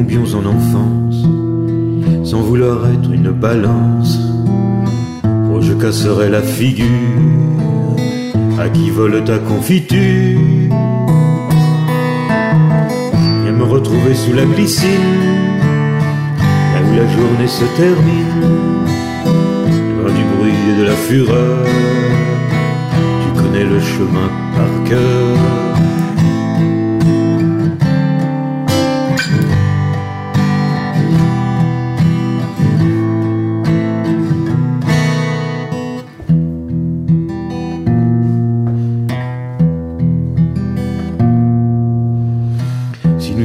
en enfance, sans vouloir être une balance. Oh, je casserai la figure à qui vole ta confiture. Viens me retrouver sous la glycine, là où la journée se termine, loin du bruit et de la fureur. Tu connais le chemin par cœur.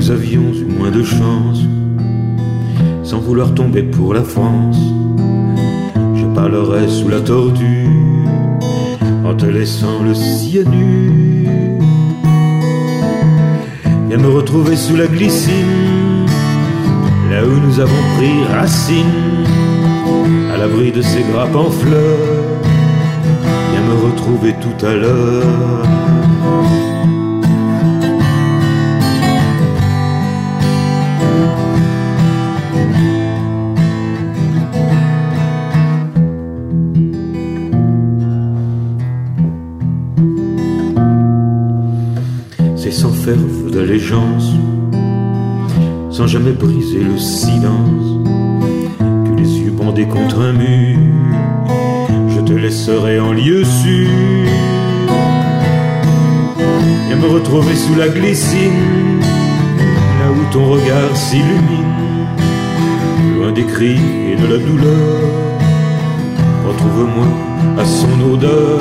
Nous avions eu moins de chance, sans vouloir tomber pour la France, je parlerais sous la tortue, en te laissant le cyanure. Viens me retrouver sous la glycine, là où nous avons pris racine, à l'abri de ces grappes en fleurs. Viens me retrouver tout à l'heure. C'est sans faire d'allégeance, sans jamais briser le silence, que les yeux bandés contre un mur, je te laisserai en lieu sûr. Viens me retrouver sous la glycine, là où ton regard s'illumine, loin des cris et de la douleur. Retrouve-moi à son odeur.